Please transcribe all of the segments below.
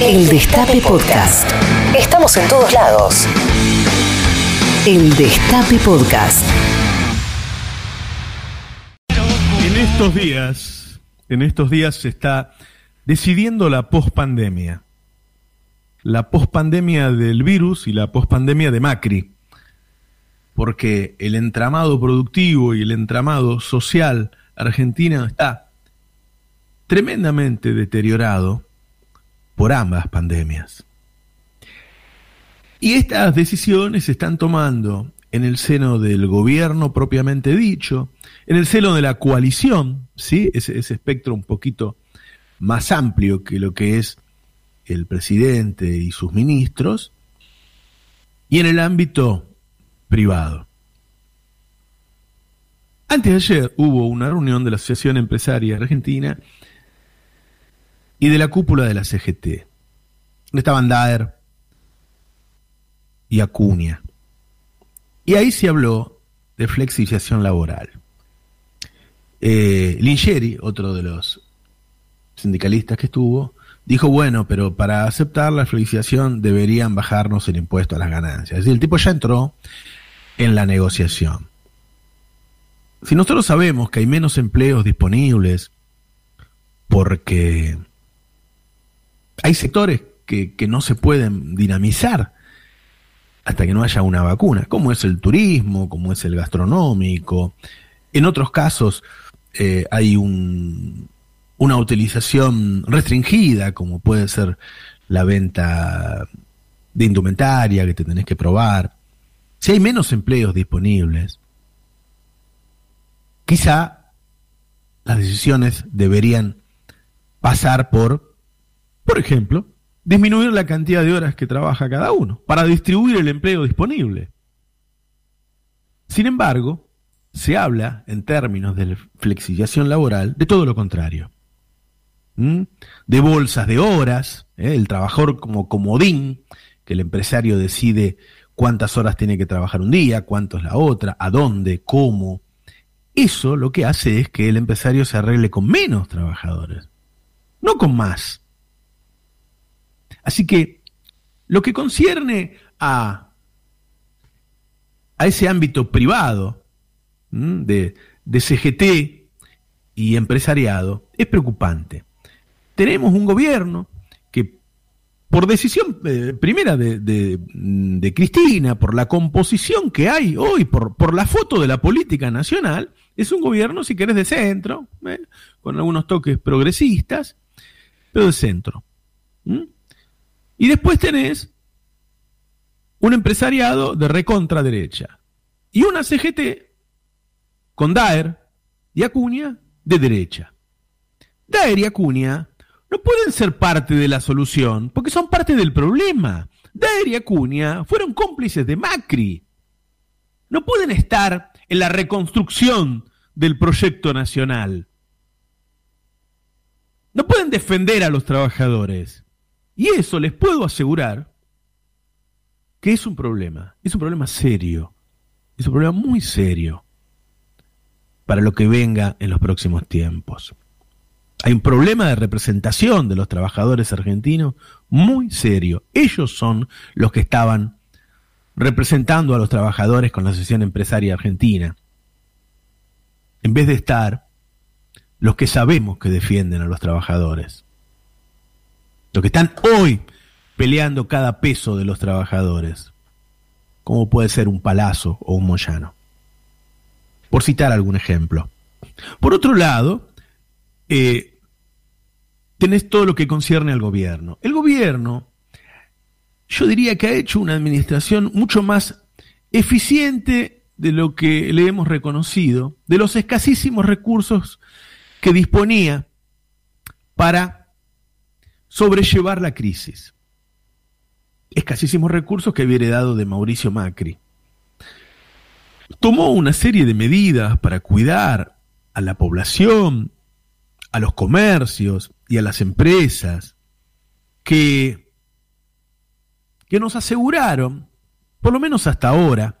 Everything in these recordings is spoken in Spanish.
El Destape Podcast. Estamos en todos lados. El Destape Podcast. En estos días, en estos días se está decidiendo la pospandemia. La pospandemia del virus y la pospandemia de Macri. Porque el entramado productivo y el entramado social argentino está tremendamente deteriorado por ambas pandemias. Y estas decisiones se están tomando en el seno del gobierno propiamente dicho, en el seno de la coalición, ¿sí? ese, ese espectro un poquito más amplio que lo que es el presidente y sus ministros, y en el ámbito privado. Antes de ayer hubo una reunión de la Asociación Empresaria Argentina y de la cúpula de la CGT. Estaban Daer y Acuña. Y ahí se habló de flexibilización laboral. Eh, Lingeri, otro de los sindicalistas que estuvo, dijo, bueno, pero para aceptar la flexibilización deberían bajarnos el impuesto a las ganancias. Es decir, el tipo ya entró en la negociación. Si nosotros sabemos que hay menos empleos disponibles porque hay sectores que, no se pueden dinamizar hasta que no haya una vacuna, como es el turismo, como es el gastronómico. En otros casos eh, hay un, una utilización restringida, como puede ser la venta de indumentaria que te tenés que probar. Si hay menos empleos disponibles, quizá las decisiones deberían pasar por por ejemplo, disminuir la cantidad de horas que trabaja cada uno para distribuir el empleo disponible. Sin embargo, se habla, en términos de flexibilización laboral, de todo lo contrario. ¿Mm? De bolsas de horas, ¿eh? el trabajador como comodín, que el empresario decide cuántas horas tiene que trabajar un día, cuánto es la otra, a dónde, cómo. Eso lo que hace es que el empresario se arregle con menos trabajadores, no con más. Así que lo que concierne a, a ese ámbito privado de, de CGT y empresariado es preocupante. Tenemos un gobierno que por decisión eh, primera de, de, Cristina, por la composición que hay hoy, por, por, la foto de la política nacional, es un gobierno, si querés, de centro, ¿eh? con algunos toques progresistas, pero de centro. Y después tenés un empresariado de recontra derecha y una CGT con Daer y Acuña de derecha. Daer y Acuña no pueden ser parte de la solución porque son parte del problema. Daer y Acuña fueron cómplices de Macri. No pueden estar en la reconstrucción del proyecto nacional. No pueden defender a los trabajadores. Y eso les puedo asegurar que es un problema, es un problema serio, es un problema muy serio para lo que venga en los próximos tiempos. Hay un problema de representación de los trabajadores argentinos muy serio. Ellos son los que estaban representando a los trabajadores con la Asociación Empresaria Argentina, en vez de estar los que sabemos que defienden a los trabajadores que están hoy peleando cada peso de los trabajadores, como puede ser un Palazzo o un Moyano, por citar algún ejemplo. Por otro lado, eh, tenés todo lo que concierne al gobierno. El gobierno, yo diría que ha hecho una administración mucho más eficiente de lo que le hemos reconocido, de los escasísimos recursos que disponía para sobrellevar la crisis. Escasísimos recursos que había heredado de Mauricio Macri. Tomó una serie de medidas para cuidar a la población, a los comercios y a las empresas que, que nos aseguraron, por lo menos hasta ahora,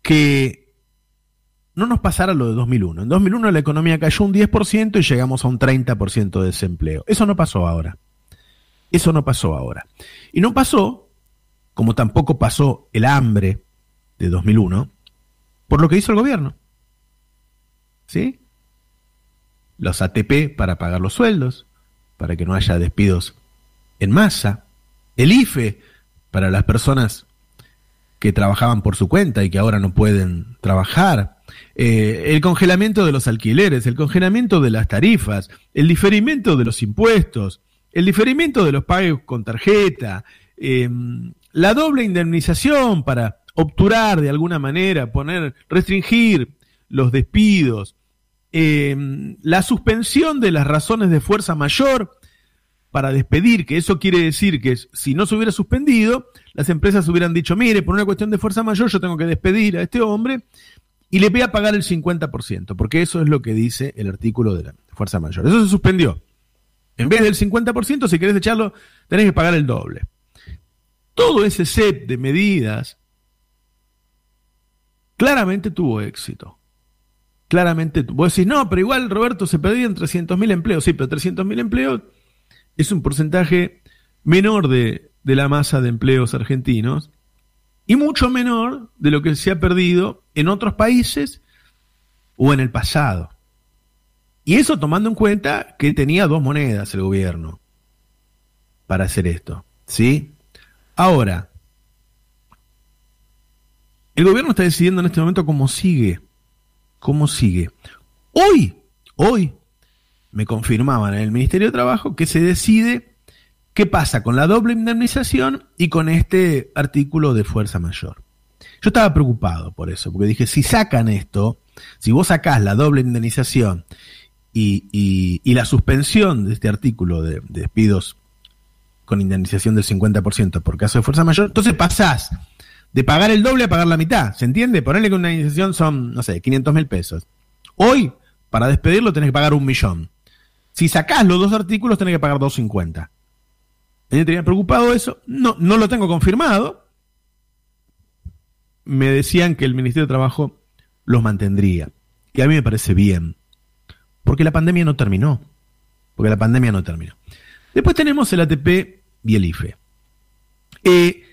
que no nos pasara lo de 2001. En 2001 la economía cayó un 10% y llegamos a un 30% de desempleo. Eso no pasó ahora. Eso no pasó ahora. Y no pasó, como tampoco pasó el hambre de 2001, por lo que hizo el gobierno. ¿Sí? Los ATP para pagar los sueldos, para que no haya despidos en masa, el IFE para las personas que trabajaban por su cuenta y que ahora no pueden trabajar, eh, el congelamiento de los alquileres, el congelamiento de las tarifas, el diferimiento de los impuestos, el diferimiento de los pagos con tarjeta, em, la doble indemnización para obturar de alguna manera, poner, restringir los despidos, em, la suspensión de las razones de fuerza mayor para despedir, que eso quiere decir que si no se hubiera suspendido, las empresas hubieran dicho, mire, por una cuestión de fuerza mayor yo tengo que despedir a este hombre y le voy a pagar el 50%, porque eso es lo que dice el artículo de la fuerza mayor. Eso se suspendió. En vez del 50%, si querés echarlo, tenés que pagar el doble. Todo ese set de medidas claramente tuvo éxito. Claramente, vos decís, no, pero igual Roberto se perdían 300.000 empleos. Sí, pero 300.000 empleos es un porcentaje menor de, de la masa de empleos argentinos y mucho menor de lo que se ha perdido en otros países o en el pasado. Y eso tomando en cuenta que tenía dos monedas el gobierno para hacer esto. ¿Sí? Ahora, el gobierno está decidiendo en este momento cómo sigue. ¿Cómo sigue? Hoy, hoy, me confirmaban en el Ministerio de Trabajo que se decide qué pasa con la doble indemnización y con este artículo de fuerza mayor. Yo estaba preocupado por eso, porque dije, si sacan esto, si vos sacás la doble indemnización y, la suspensión de este artículo de, despidos con indemnización del 50% por caso de fuerza mayor, entonces pasás de pagar el doble a pagar la mitad, ¿se entiende? Ponerle que una indemnización son, no sé, 500 mil pesos. Hoy, para despedirlo, tenés que pagar un millón. Si sacás los dos artículos, tenés que pagar 250. Me tenía preocupado eso. No, no lo tengo confirmado. Me decían que el Ministerio de Trabajo los mantendría. Y a mí me parece bien. Porque la pandemia no terminó. Porque la pandemia no terminó. Después tenemos el ATP y el IFE. Eh,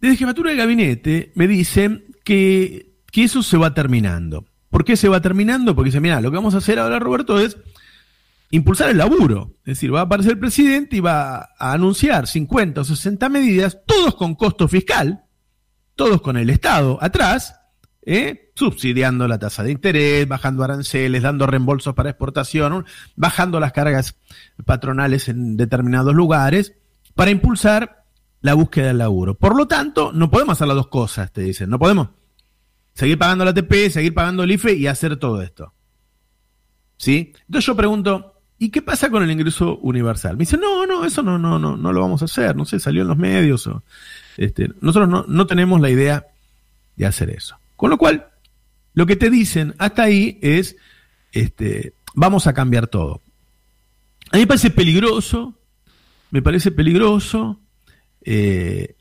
desde Jefatura de Gabinete me dicen que, que eso se va terminando. ¿Por qué se va terminando? Porque dice, mira, lo que vamos a hacer ahora, Roberto, es impulsar el laburo. Es decir, va a aparecer el presidente y va a anunciar 50 o 60 medidas, todos con costo fiscal, todos con el Estado atrás, ¿eh? subsidiando la tasa de interés, bajando aranceles, dando reembolsos para exportación, bajando las cargas patronales en determinados lugares, para impulsar la búsqueda del laburo. Por lo tanto, no podemos hacer las dos cosas, te dicen. No podemos seguir pagando la ATP, seguir pagando el IFE y hacer todo esto. ¿Sí? Entonces yo pregunto, ¿y qué pasa con el ingreso universal? Me dicen, no, no, eso no, no, no, no lo vamos a hacer, no sé, salió en los medios. O, este, nosotros no, no tenemos la idea de hacer eso. Con lo cual, lo que te dicen hasta ahí es, este, vamos a cambiar todo. A mí me parece peligroso, me parece peligroso eh,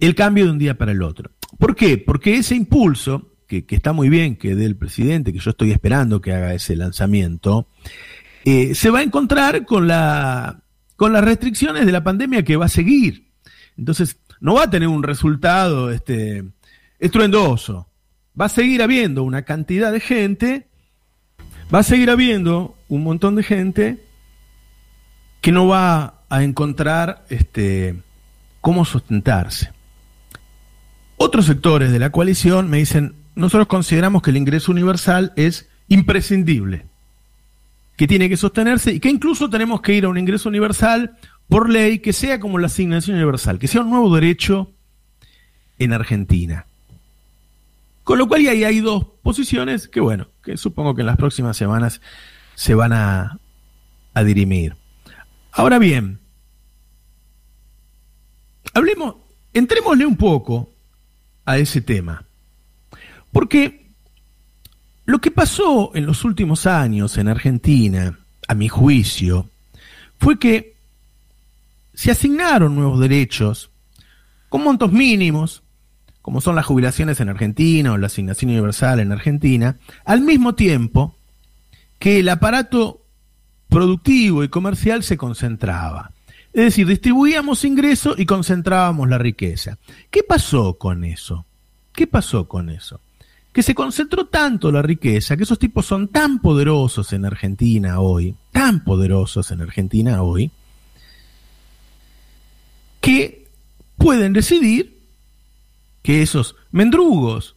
el cambio de un día para el otro. ¿Por qué? Porque ese impulso, que, está muy bien que dé el presidente, que yo estoy esperando que haga ese lanzamiento, eh, se va a encontrar con, la, con las restricciones de la pandemia que va a seguir. Entonces, no va a tener un resultado este, estruendoso. Va a seguir habiendo una cantidad de gente, va a seguir habiendo un montón de gente que no va a encontrar este, cómo sustentarse. Otros sectores de la coalición me dicen, nosotros consideramos que el ingreso universal es imprescindible, que tiene que sostenerse y que incluso tenemos que ir a un ingreso universal por ley que sea como la asignación universal, que sea un nuevo derecho en Argentina. Con lo cual ahí hay dos posiciones que, bueno, que supongo que en las próximas semanas se van a, a dirimir. Ahora bien, hablemos, entrémosle un poco a ese tema. Porque lo que pasó en los últimos años en Argentina, a mi juicio, fue que se asignaron nuevos derechos con montos mínimos como son las jubilaciones en Argentina o la asignación universal en Argentina, al mismo tiempo que el aparato productivo y comercial se concentraba. Es decir, distribuíamos ingresos y concentrábamos la riqueza. ¿Qué pasó con eso? ¿Qué pasó con eso? Que se concentró tanto la riqueza, que esos tipos son tan poderosos en Argentina hoy, tan poderosos en Argentina hoy, que pueden decidir que esos mendrugos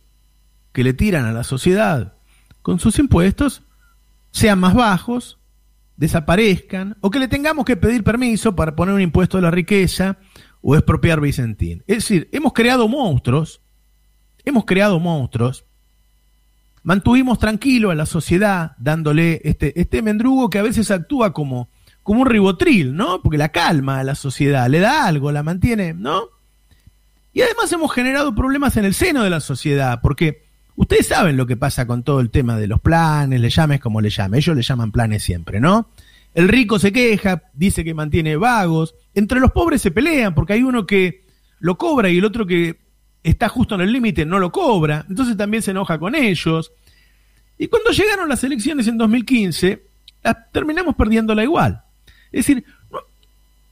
que le tiran a la sociedad con sus impuestos sean más bajos, desaparezcan, o que le tengamos que pedir permiso para poner un impuesto a la riqueza o expropiar Vicentín. Es decir, hemos creado monstruos, hemos creado monstruos, mantuvimos tranquilo a la sociedad dándole este, este mendrugo que a veces actúa como, como un ribotril, ¿no? Porque la calma a la sociedad, le da algo, la mantiene, ¿no? Y además hemos generado problemas en el seno de la sociedad, porque Ustedes saben lo que pasa con todo el tema de los planes, le llames como le llame, ellos le llaman planes siempre, ¿no? El rico se queja, dice que mantiene vagos, entre los pobres se pelean porque hay uno que lo cobra y el otro que está justo en el límite no lo cobra, entonces también se enoja con ellos. Y cuando llegaron las elecciones en 2015, terminamos perdiéndola igual. Es decir,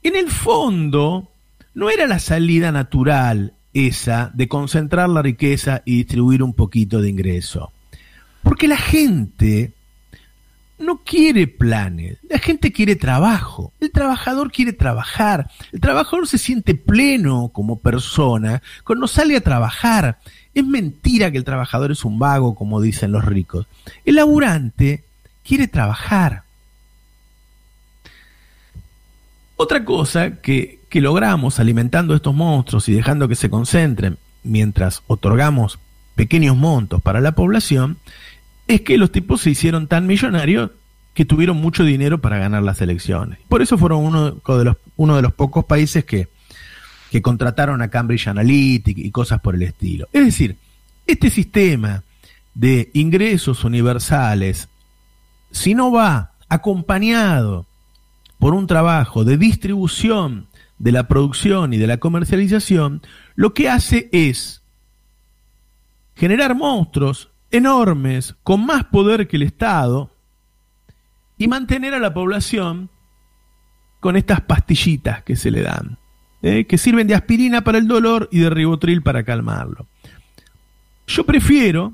en el fondo no era la salida natural esa de concentrar la riqueza y distribuir un poquito de ingreso. Porque la gente no quiere planes, la gente quiere trabajo, el trabajador quiere trabajar, el trabajador se siente pleno como persona cuando sale a trabajar. Es mentira que el trabajador es un vago, como dicen los ricos. El laburante quiere trabajar. Otra cosa que, que logramos alimentando estos monstruos y dejando que se concentren mientras otorgamos pequeños montos para la población, es que los tipos se hicieron tan millonarios que tuvieron mucho dinero para ganar las elecciones. Por eso fueron uno de los, uno de los pocos países que, que contrataron a Cambridge Analytica y cosas por el estilo. Es decir, este sistema de ingresos universales, si no va acompañado por un trabajo de distribución de la producción y de la comercialización, lo que hace es generar monstruos enormes con más poder que el Estado y mantener a la población con estas pastillitas que se le dan, ¿eh? que sirven de aspirina para el dolor y de ribotril para calmarlo. Yo prefiero,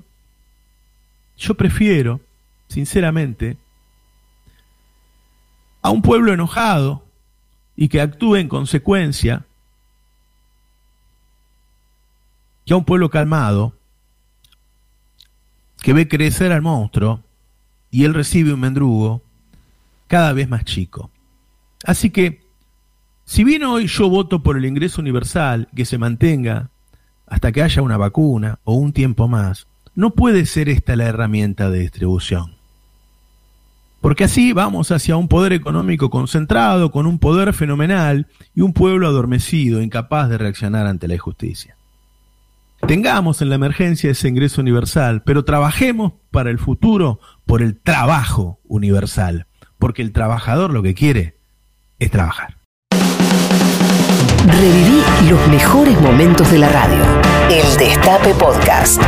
yo prefiero, sinceramente, a un pueblo enojado y que actúe en consecuencia, que a un pueblo calmado, que ve crecer al monstruo y él recibe un mendrugo cada vez más chico. Así que, si bien hoy yo voto por el ingreso universal que se mantenga hasta que haya una vacuna o un tiempo más, no puede ser esta la herramienta de distribución. Porque así vamos hacia un poder económico concentrado, con un poder fenomenal y un pueblo adormecido, incapaz de reaccionar ante la injusticia. Tengamos en la emergencia ese ingreso universal, pero trabajemos para el futuro por el trabajo universal, porque el trabajador lo que quiere es trabajar. Reviví los mejores momentos de la radio. El Destape Podcast.